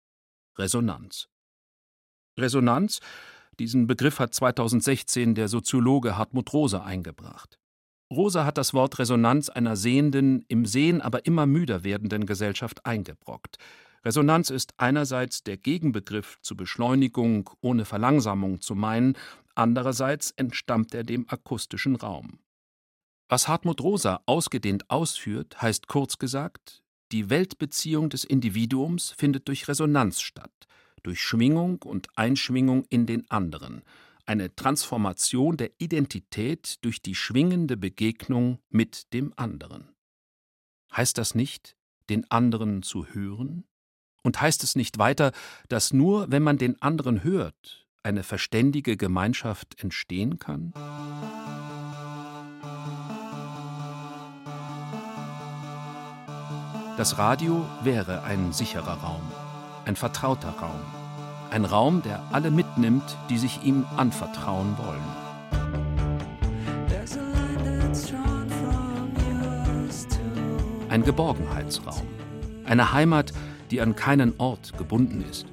Resonanz. Resonanz, diesen Begriff hat 2016 der Soziologe Hartmut Rosa eingebracht. Rosa hat das Wort Resonanz einer sehenden, im Sehen aber immer müder werdenden Gesellschaft eingebrockt. Resonanz ist einerseits der Gegenbegriff zu Beschleunigung ohne Verlangsamung zu meinen, andererseits entstammt er dem akustischen Raum. Was Hartmut Rosa ausgedehnt ausführt, heißt kurz gesagt, die Weltbeziehung des Individuums findet durch Resonanz statt, durch Schwingung und Einschwingung in den anderen, eine Transformation der Identität durch die schwingende Begegnung mit dem anderen. Heißt das nicht, den anderen zu hören? Und heißt es nicht weiter, dass nur wenn man den anderen hört, eine verständige Gemeinschaft entstehen kann? Das Radio wäre ein sicherer Raum, ein vertrauter Raum, ein Raum, der alle mitnimmt, die sich ihm anvertrauen wollen. Ein Geborgenheitsraum, eine Heimat, die an keinen Ort gebunden ist.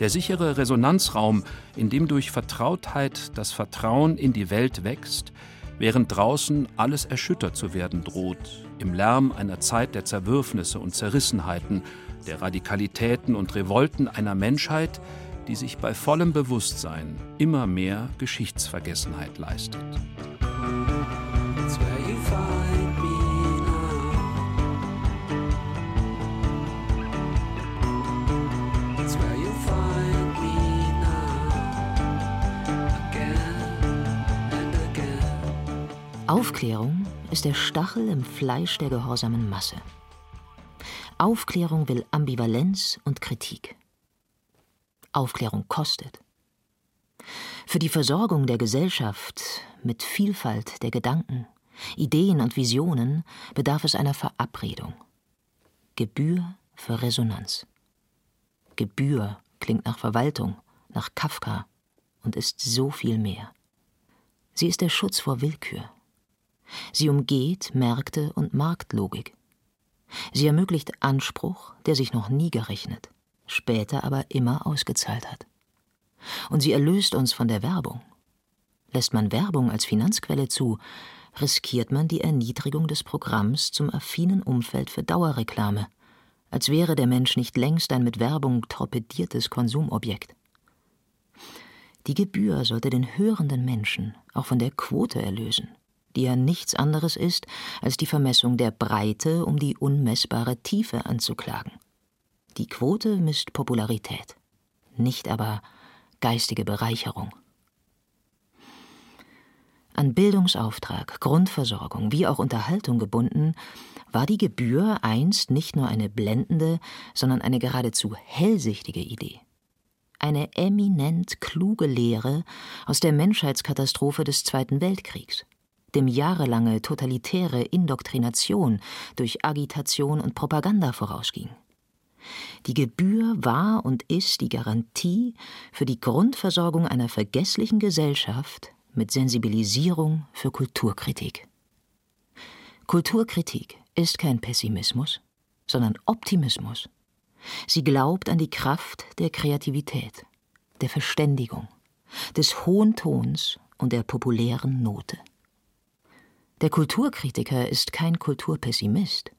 Der sichere Resonanzraum, in dem durch Vertrautheit das Vertrauen in die Welt wächst, während draußen alles erschüttert zu werden droht, im Lärm einer Zeit der Zerwürfnisse und Zerrissenheiten, der Radikalitäten und Revolten einer Menschheit, die sich bei vollem Bewusstsein immer mehr Geschichtsvergessenheit leistet. Aufklärung ist der Stachel im Fleisch der gehorsamen Masse. Aufklärung will Ambivalenz und Kritik. Aufklärung kostet. Für die Versorgung der Gesellschaft mit Vielfalt der Gedanken, Ideen und Visionen bedarf es einer Verabredung. Gebühr für Resonanz. Gebühr klingt nach Verwaltung, nach Kafka und ist so viel mehr. Sie ist der Schutz vor Willkür. Sie umgeht Märkte und Marktlogik. Sie ermöglicht Anspruch, der sich noch nie gerechnet, später aber immer ausgezahlt hat. Und sie erlöst uns von der Werbung. Lässt man Werbung als Finanzquelle zu, riskiert man die Erniedrigung des Programms zum affinen Umfeld für Dauerreklame, als wäre der Mensch nicht längst ein mit Werbung torpediertes Konsumobjekt. Die Gebühr sollte den hörenden Menschen auch von der Quote erlösen, die ja nichts anderes ist, als die Vermessung der Breite, um die unmessbare Tiefe anzuklagen. Die Quote misst Popularität, nicht aber geistige Bereicherung. An Bildungsauftrag, Grundversorgung wie auch Unterhaltung gebunden, war die Gebühr einst nicht nur eine blendende, sondern eine geradezu hellsichtige Idee. Eine eminent kluge Lehre aus der Menschheitskatastrophe des Zweiten Weltkriegs dem jahrelange totalitäre Indoktrination durch Agitation und Propaganda vorausging. Die Gebühr war und ist die Garantie für die Grundversorgung einer vergesslichen Gesellschaft mit Sensibilisierung für Kulturkritik. Kulturkritik ist kein Pessimismus, sondern Optimismus. Sie glaubt an die Kraft der Kreativität, der Verständigung, des hohen Tons und der populären Note. Der Kulturkritiker ist kein Kulturpessimist,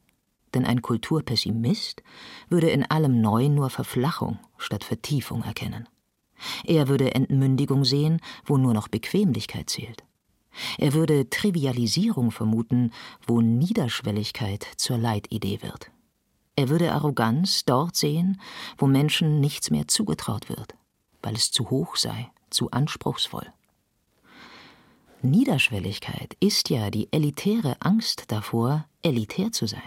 denn ein Kulturpessimist würde in allem Neuen nur Verflachung statt Vertiefung erkennen. Er würde Entmündigung sehen, wo nur noch Bequemlichkeit zählt. Er würde Trivialisierung vermuten, wo Niederschwelligkeit zur Leitidee wird. Er würde Arroganz dort sehen, wo Menschen nichts mehr zugetraut wird, weil es zu hoch sei, zu anspruchsvoll. Niederschwelligkeit ist ja die elitäre Angst davor, elitär zu sein.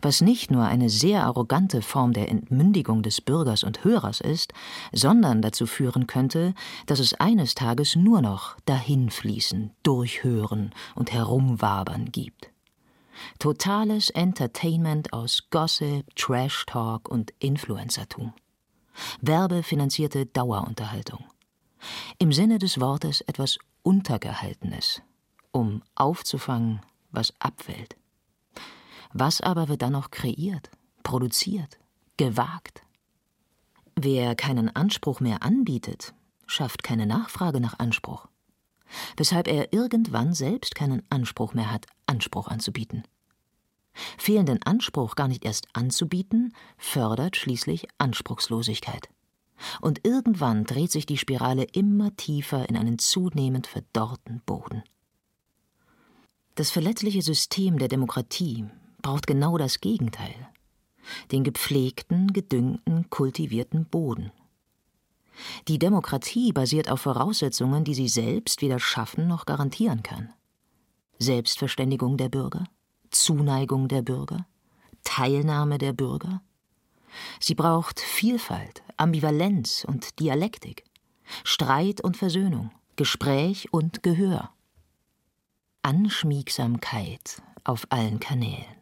Was nicht nur eine sehr arrogante Form der Entmündigung des Bürgers und Hörers ist, sondern dazu führen könnte, dass es eines Tages nur noch dahinfließen, durchhören und herumwabern gibt. Totales Entertainment aus Gossip, Trash Talk und Influencertum. Werbefinanzierte Dauerunterhaltung. Im Sinne des Wortes etwas Untergehaltenes, um aufzufangen, was abfällt. Was aber wird dann noch kreiert, produziert, gewagt? Wer keinen Anspruch mehr anbietet, schafft keine Nachfrage nach Anspruch, weshalb er irgendwann selbst keinen Anspruch mehr hat, Anspruch anzubieten. Fehlenden Anspruch gar nicht erst anzubieten, fördert schließlich Anspruchslosigkeit. Und irgendwann dreht sich die Spirale immer tiefer in einen zunehmend verdorrten Boden. Das verletzliche System der Demokratie braucht genau das Gegenteil den gepflegten, gedüngten, kultivierten Boden. Die Demokratie basiert auf Voraussetzungen, die sie selbst weder schaffen noch garantieren kann. Selbstverständigung der Bürger, Zuneigung der Bürger, Teilnahme der Bürger, Sie braucht Vielfalt, Ambivalenz und Dialektik, Streit und Versöhnung, Gespräch und Gehör. Anschmiegsamkeit auf allen Kanälen.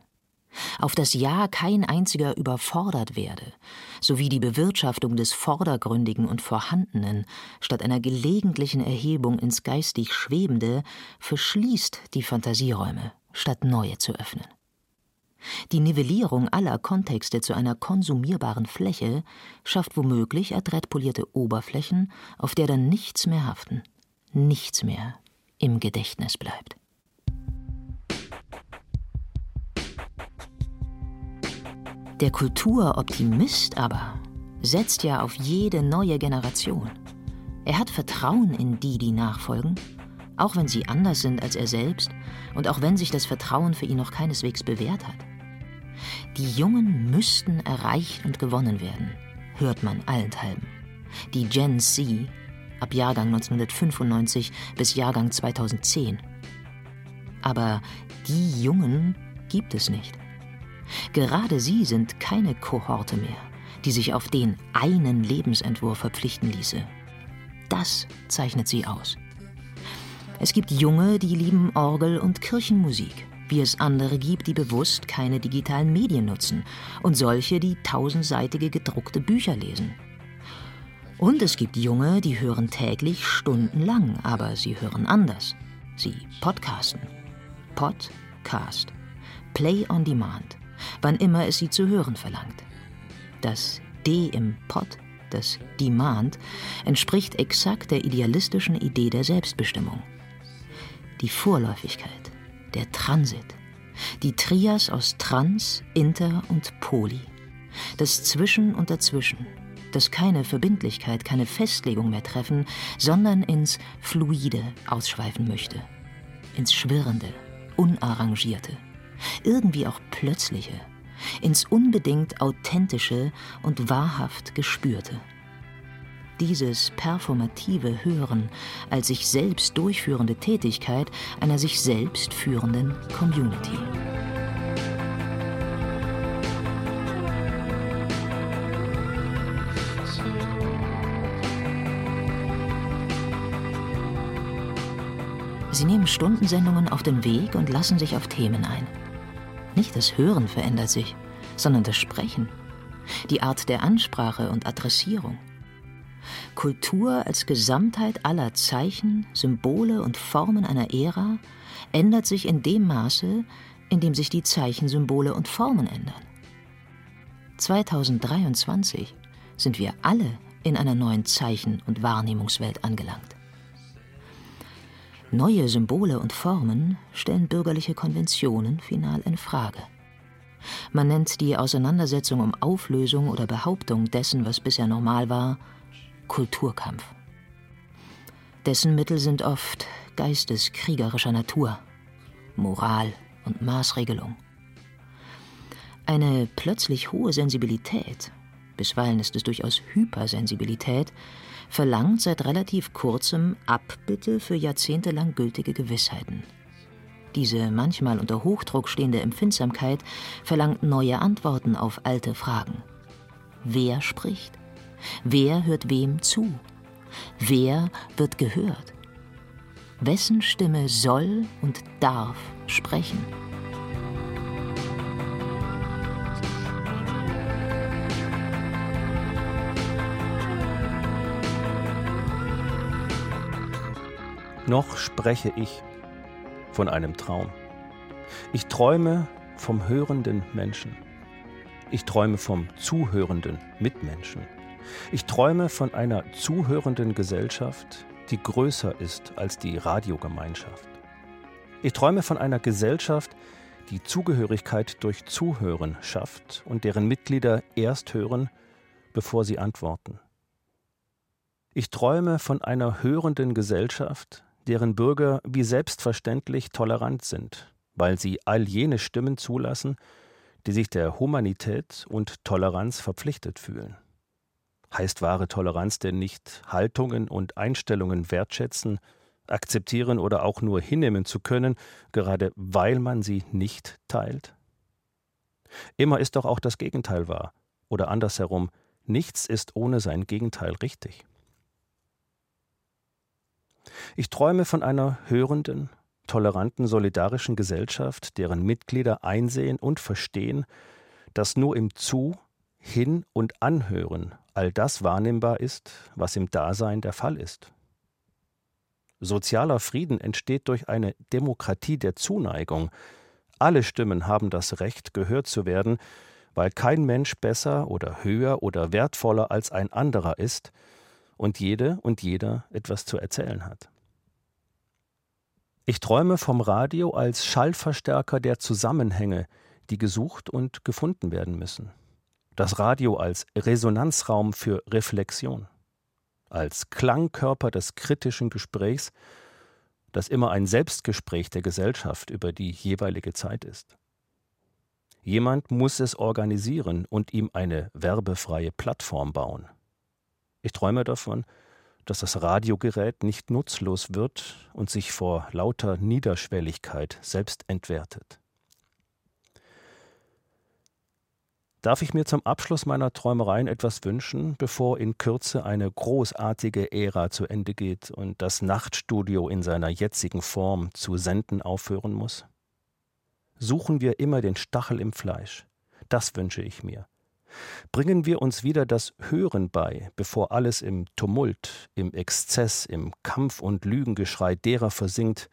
auf das Ja kein einziger überfordert werde, sowie die Bewirtschaftung des Vordergründigen und Vorhandenen statt einer gelegentlichen Erhebung ins geistig Schwebende verschließt die Fantasieräume, statt neue zu öffnen. Die Nivellierung aller Kontexte zu einer konsumierbaren Fläche schafft womöglich adrett polierte Oberflächen, auf der dann nichts mehr haften, nichts mehr im Gedächtnis bleibt. Der Kulturoptimist aber setzt ja auf jede neue Generation. Er hat Vertrauen in die, die nachfolgen, auch wenn sie anders sind als er selbst und auch wenn sich das Vertrauen für ihn noch keineswegs bewährt hat. Die Jungen müssten erreicht und gewonnen werden, hört man allenthalben. Die Gen Z ab Jahrgang 1995 bis Jahrgang 2010. Aber die Jungen gibt es nicht. Gerade sie sind keine Kohorte mehr, die sich auf den einen Lebensentwurf verpflichten ließe. Das zeichnet sie aus. Es gibt Junge, die lieben Orgel und Kirchenmusik, wie es andere gibt, die bewusst keine digitalen Medien nutzen und solche, die tausendseitige gedruckte Bücher lesen. Und es gibt Junge, die hören täglich stundenlang, aber sie hören anders. Sie podcasten. Podcast. Play on Demand wann immer es sie zu hören verlangt. Das D im Pod, das Demand, entspricht exakt der idealistischen Idee der Selbstbestimmung. Die Vorläufigkeit, der Transit, die Trias aus Trans, Inter und Poly, das Zwischen und Dazwischen, das keine Verbindlichkeit, keine Festlegung mehr treffen, sondern ins Fluide ausschweifen möchte, ins Schwirrende, Unarrangierte. Irgendwie auch plötzliche, ins unbedingt authentische und wahrhaft gespürte. Dieses performative Hören als sich selbst durchführende Tätigkeit einer sich selbst führenden Community. Sie nehmen Stundensendungen auf den Weg und lassen sich auf Themen ein. Nicht das Hören verändert sich, sondern das Sprechen, die Art der Ansprache und Adressierung. Kultur als Gesamtheit aller Zeichen, Symbole und Formen einer Ära ändert sich in dem Maße, in dem sich die Zeichen, Symbole und Formen ändern. 2023 sind wir alle in einer neuen Zeichen- und Wahrnehmungswelt angelangt. Neue Symbole und Formen stellen bürgerliche Konventionen final in Frage. Man nennt die Auseinandersetzung um Auflösung oder Behauptung dessen, was bisher normal war, Kulturkampf. Dessen Mittel sind oft geisteskriegerischer Natur, Moral und Maßregelung. Eine plötzlich hohe Sensibilität, bisweilen ist es durchaus Hypersensibilität, verlangt seit relativ kurzem Abbitte für jahrzehntelang gültige Gewissheiten. Diese manchmal unter Hochdruck stehende Empfindsamkeit verlangt neue Antworten auf alte Fragen. Wer spricht? Wer hört wem zu? Wer wird gehört? Wessen Stimme soll und darf sprechen? Noch spreche ich von einem Traum. Ich träume vom hörenden Menschen. Ich träume vom zuhörenden Mitmenschen. Ich träume von einer zuhörenden Gesellschaft, die größer ist als die Radiogemeinschaft. Ich träume von einer Gesellschaft, die Zugehörigkeit durch Zuhören schafft und deren Mitglieder erst hören, bevor sie antworten. Ich träume von einer hörenden Gesellschaft, deren Bürger wie selbstverständlich tolerant sind, weil sie all jene Stimmen zulassen, die sich der Humanität und Toleranz verpflichtet fühlen. Heißt wahre Toleranz denn nicht, Haltungen und Einstellungen wertschätzen, akzeptieren oder auch nur hinnehmen zu können, gerade weil man sie nicht teilt? Immer ist doch auch das Gegenteil wahr, oder andersherum, nichts ist ohne sein Gegenteil richtig. Ich träume von einer hörenden, toleranten, solidarischen Gesellschaft, deren Mitglieder einsehen und verstehen, dass nur im Zu, Hin und Anhören all das wahrnehmbar ist, was im Dasein der Fall ist. Sozialer Frieden entsteht durch eine Demokratie der Zuneigung. Alle Stimmen haben das Recht, gehört zu werden, weil kein Mensch besser oder höher oder wertvoller als ein anderer ist und jede und jeder etwas zu erzählen hat. Ich träume vom Radio als Schallverstärker der Zusammenhänge, die gesucht und gefunden werden müssen. Das Radio als Resonanzraum für Reflexion, als Klangkörper des kritischen Gesprächs, das immer ein Selbstgespräch der Gesellschaft über die jeweilige Zeit ist. Jemand muss es organisieren und ihm eine werbefreie Plattform bauen. Ich träume davon, dass das Radiogerät nicht nutzlos wird und sich vor lauter Niederschwelligkeit selbst entwertet. Darf ich mir zum Abschluss meiner Träumereien etwas wünschen, bevor in Kürze eine großartige Ära zu Ende geht und das Nachtstudio in seiner jetzigen Form zu senden aufhören muss? Suchen wir immer den Stachel im Fleisch. Das wünsche ich mir. Bringen wir uns wieder das Hören bei, bevor alles im Tumult, im Exzess, im Kampf und Lügengeschrei derer versinkt,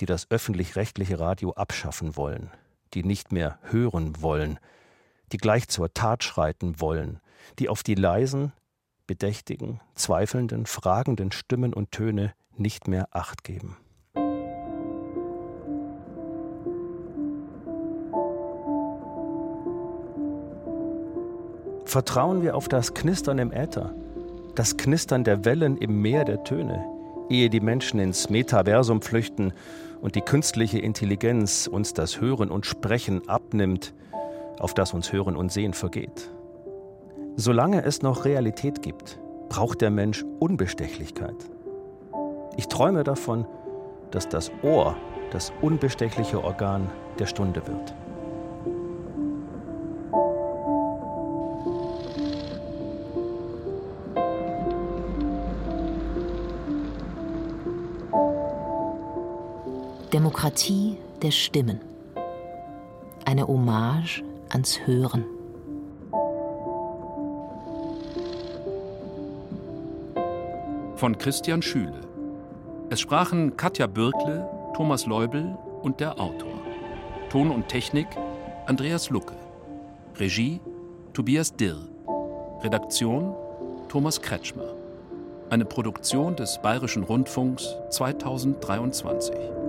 die das öffentlich-rechtliche Radio abschaffen wollen, die nicht mehr hören wollen, die gleich zur Tat schreiten wollen, die auf die leisen, bedächtigen, zweifelnden, fragenden Stimmen und Töne nicht mehr acht geben. Vertrauen wir auf das Knistern im Äther, das Knistern der Wellen im Meer der Töne, ehe die Menschen ins Metaversum flüchten und die künstliche Intelligenz uns das Hören und Sprechen abnimmt, auf das uns Hören und Sehen vergeht. Solange es noch Realität gibt, braucht der Mensch Unbestechlichkeit. Ich träume davon, dass das Ohr das unbestechliche Organ der Stunde wird. Demokratie der Stimmen. Eine Hommage ans Hören. Von Christian Schüle. Es sprachen Katja Bürkle, Thomas Leubel und der Autor. Ton und Technik Andreas Lucke. Regie Tobias Dirr. Redaktion Thomas Kretschmer. Eine Produktion des Bayerischen Rundfunks 2023.